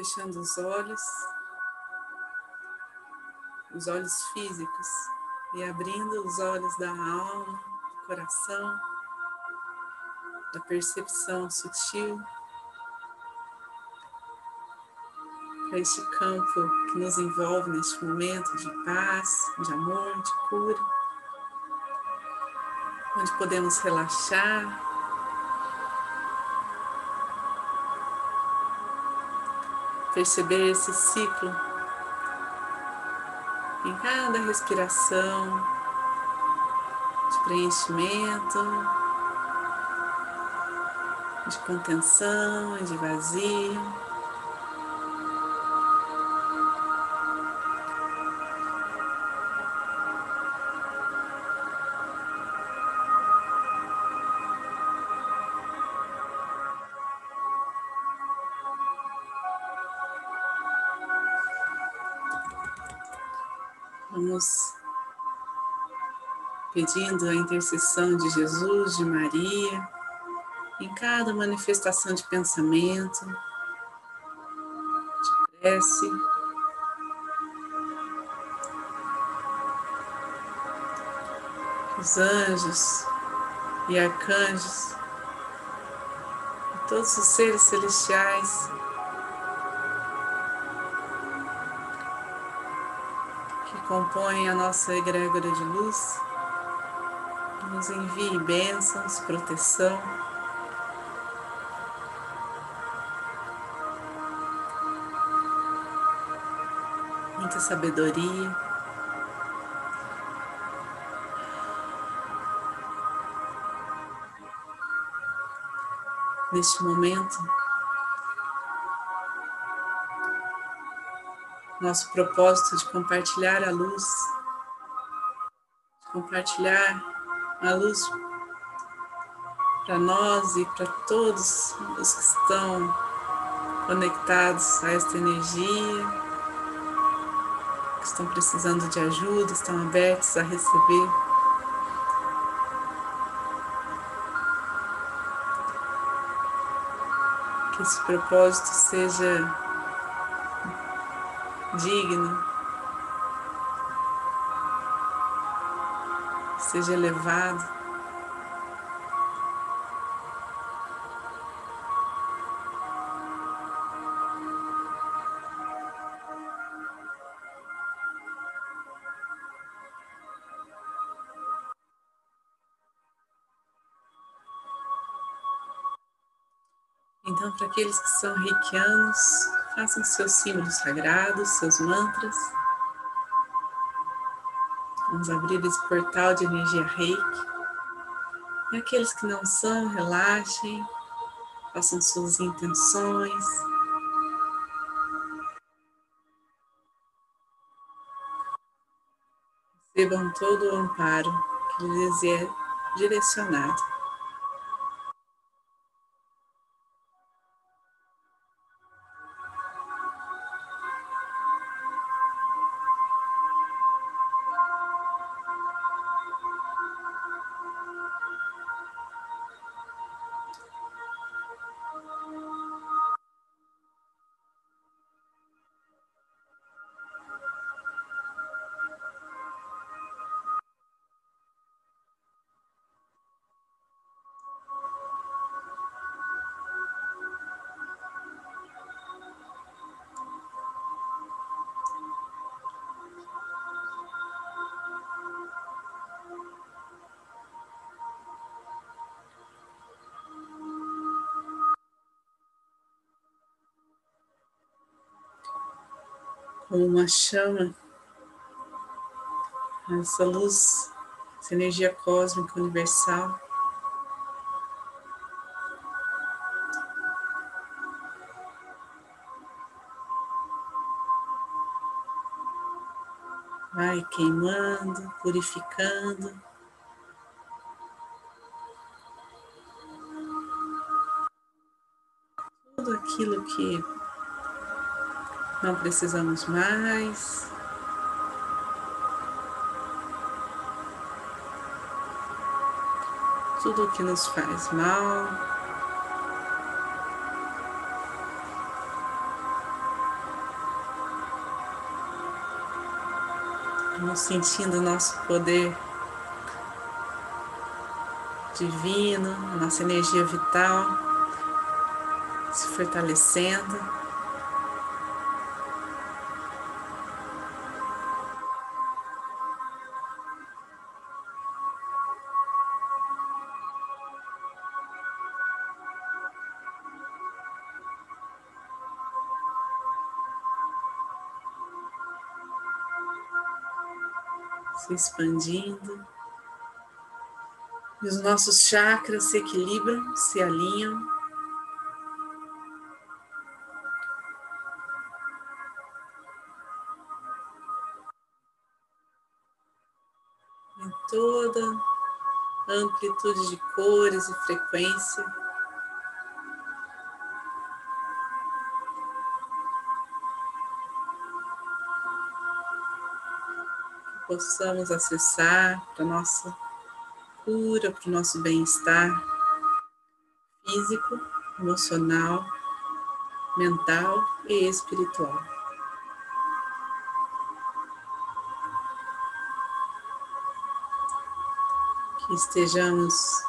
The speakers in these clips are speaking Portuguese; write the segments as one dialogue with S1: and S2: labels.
S1: fechando os olhos, os olhos físicos, e abrindo os olhos da alma, do coração, da percepção sutil, para este campo que nos envolve neste momento de paz, de amor, de cura, onde podemos relaxar perceber esse ciclo em cada respiração de preenchimento, de contenção, de vazio. Pedindo a intercessão de Jesus, de Maria, em cada manifestação de pensamento, de prece. Os anjos e arcanjos, todos os seres celestiais compõem a nossa egrégora de luz, nos envie bênçãos, proteção. Muita sabedoria. Neste momento, nosso propósito de compartilhar a luz, de compartilhar a luz para nós e para todos os que estão conectados a esta energia, que estão precisando de ajuda, estão abertos a receber. Que esse propósito seja digno, seja elevado. Então, para aqueles que são reikianos, façam seus símbolos sagrados, seus mantras. Vamos abrir esse portal de energia reiki. E aqueles que não são, relaxem, façam suas intenções. Recebam todo o amparo que lhes é direcionado. Como uma chama, essa luz, essa energia cósmica universal. Vai queimando, purificando. Tudo aquilo que não precisamos mais. Tudo o que nos faz mal. Vamos sentindo nosso poder divino, nossa energia vital se fortalecendo. Expandindo. E os nossos chakras se equilibram, se alinham. Em toda amplitude de cores e frequência. Possamos acessar para nossa cura, para o nosso bem-estar físico, emocional, mental e espiritual. Que estejamos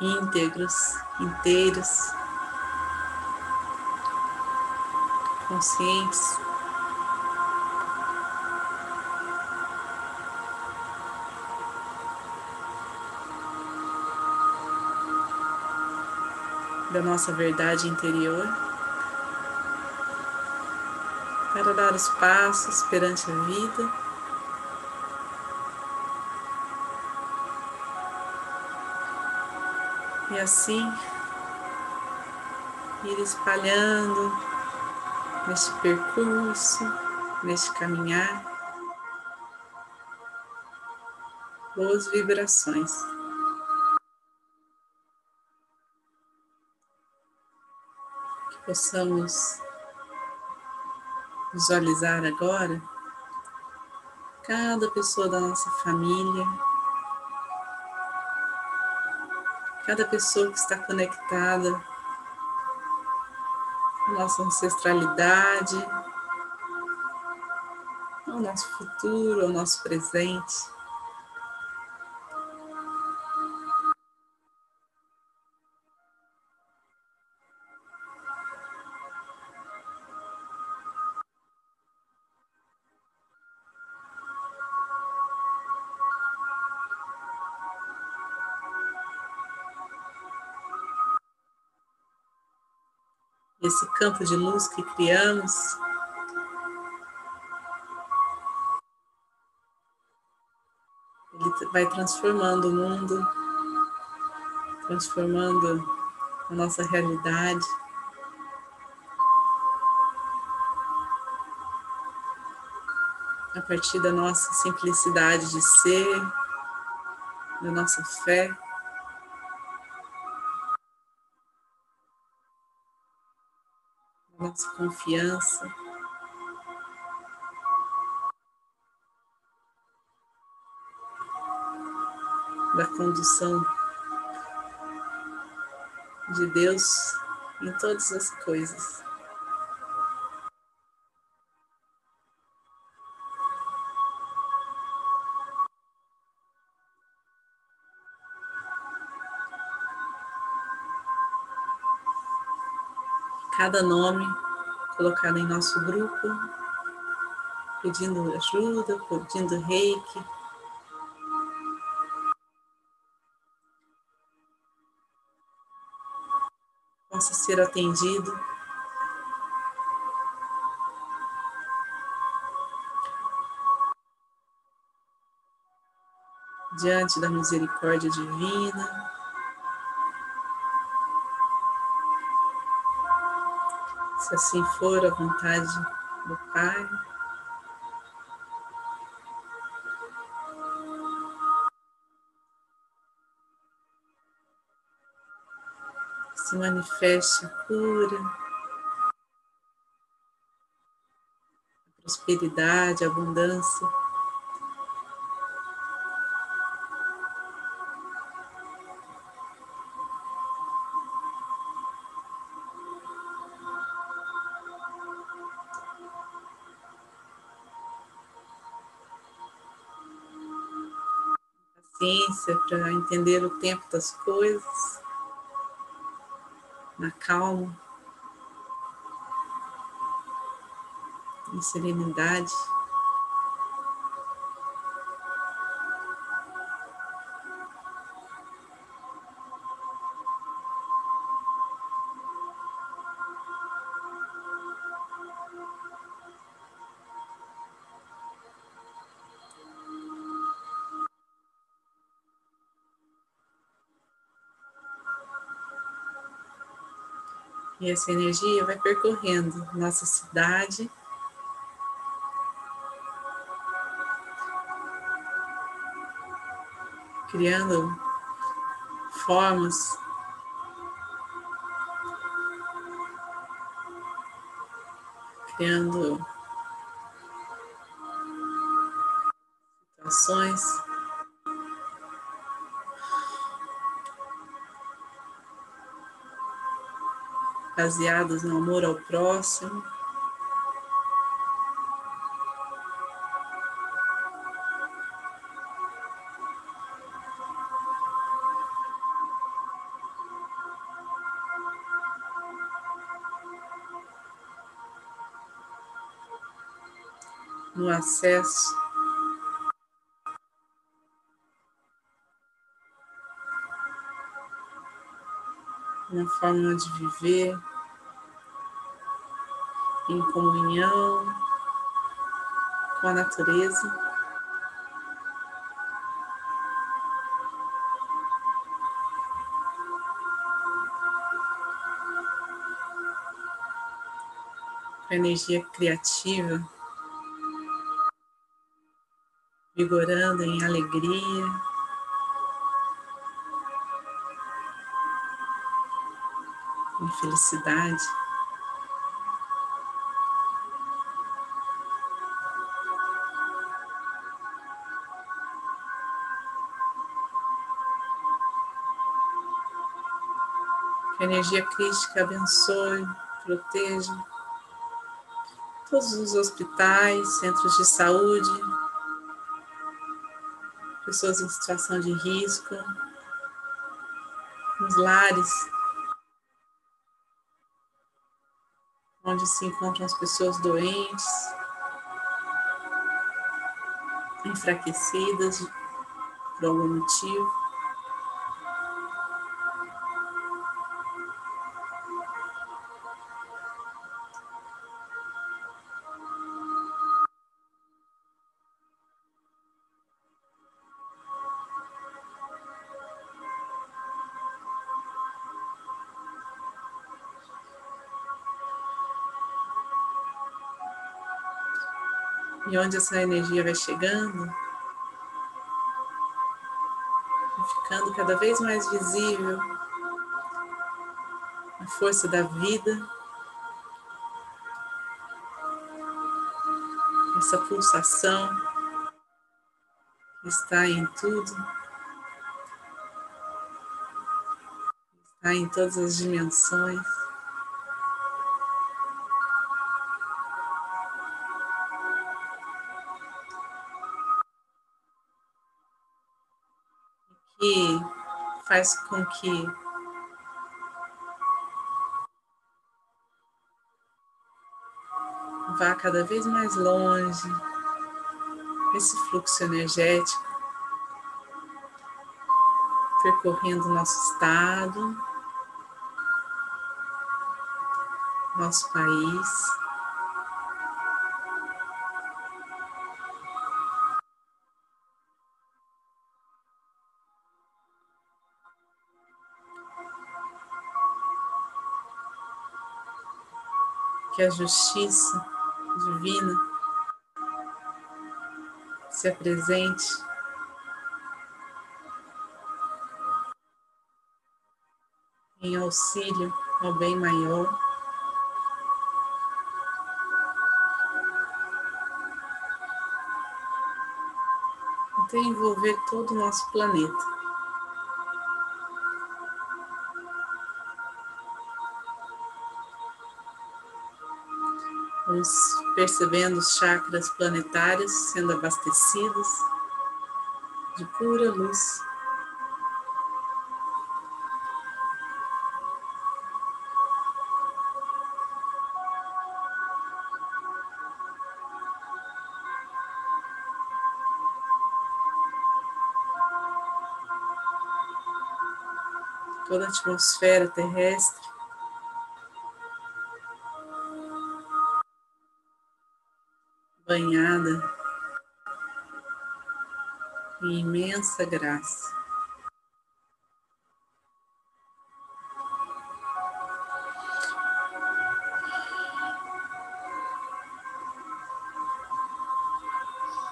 S1: íntegros, inteiros, conscientes da nossa verdade interior, para dar os passos perante a vida. E assim ir espalhando neste percurso, neste caminhar, boas vibrações. Possamos visualizar agora cada pessoa da nossa família, cada pessoa que está conectada à nossa ancestralidade, ao nosso futuro, ao nosso presente. Campo de luz que criamos. Ele vai transformando o mundo, transformando a nossa realidade. A partir da nossa simplicidade de ser, da nossa fé. Nossa confiança. Da condução de Deus em todas as coisas. Cada nome colocado em nosso grupo, pedindo ajuda, pedindo reiki. Possa ser atendido. Diante da misericórdia divina, se assim for a vontade do Pai. Se manifeste a cura, a prosperidade, a abundância. Para entender o tempo das coisas, na calma, em serenidade. E essa energia vai percorrendo nossa cidade. Criando formas criando situações baseadas no amor ao próximo. No acesso uma forma de viver em comunhão com a natureza. Energia criativa, vigorando em alegria. Em felicidade. Energia crística abençoe, proteja todos os hospitais, centros de saúde, pessoas em situação de risco, nos lares onde se encontram as pessoas doentes, enfraquecidas por algum motivo. Onde essa energia vai chegando, ficando cada vez mais visível a força da vida, essa pulsação está em tudo, está em todas as dimensões. Faz com que vá cada vez mais longe esse fluxo energético, percorrendo nosso estado, nosso país. Que a justiça divina se apresente em auxílio ao bem maior. Até envolver todo o nosso planeta. Vamos percebendo os chakras planetários sendo abastecidos de pura luz. toda a atmosfera terrestre. Banhada em imensa graça.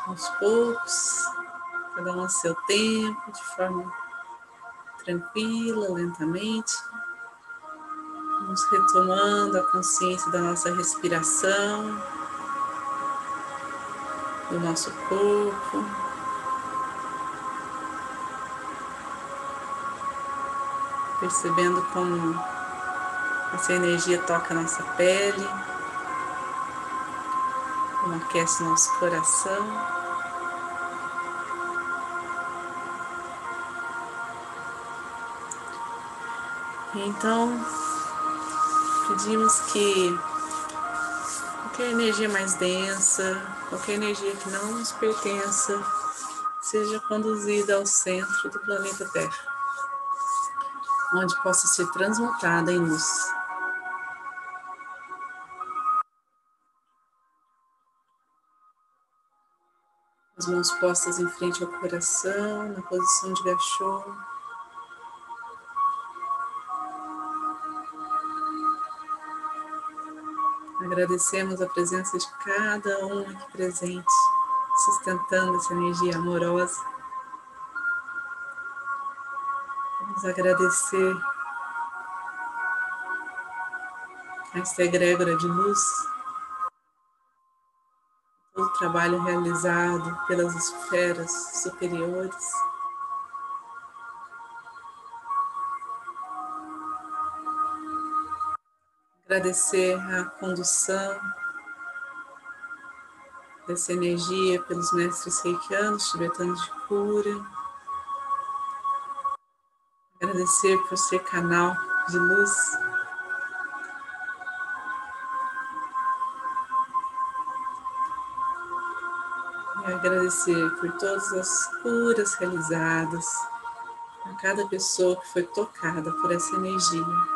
S1: Aos poucos, cada um a seu tempo, de forma tranquila, lentamente. Vamos retomando a consciência da nossa respiração, do nosso corpo. Percebendo como essa energia toca nossa pele, como aquece nosso coração. Então, pedimos que qualquer energia mais densa, qualquer energia que não nos pertença, seja conduzida ao centro do planeta Terra, onde possa ser transmutada em luz. As mãos postas em frente ao coração, na posição de gachô. Agradecemos a presença de cada um aqui presente, sustentando essa energia amorosa. Vamos agradecer a esta egrégora de luz, todo o trabalho realizado pelas esferas superiores. Agradecer a condução dessa energia pelos mestres reikianos, tibetanos de cura. Agradecer por ser canal de luz. E agradecer por todas as curas realizadas, a cada pessoa que foi tocada por essa energia.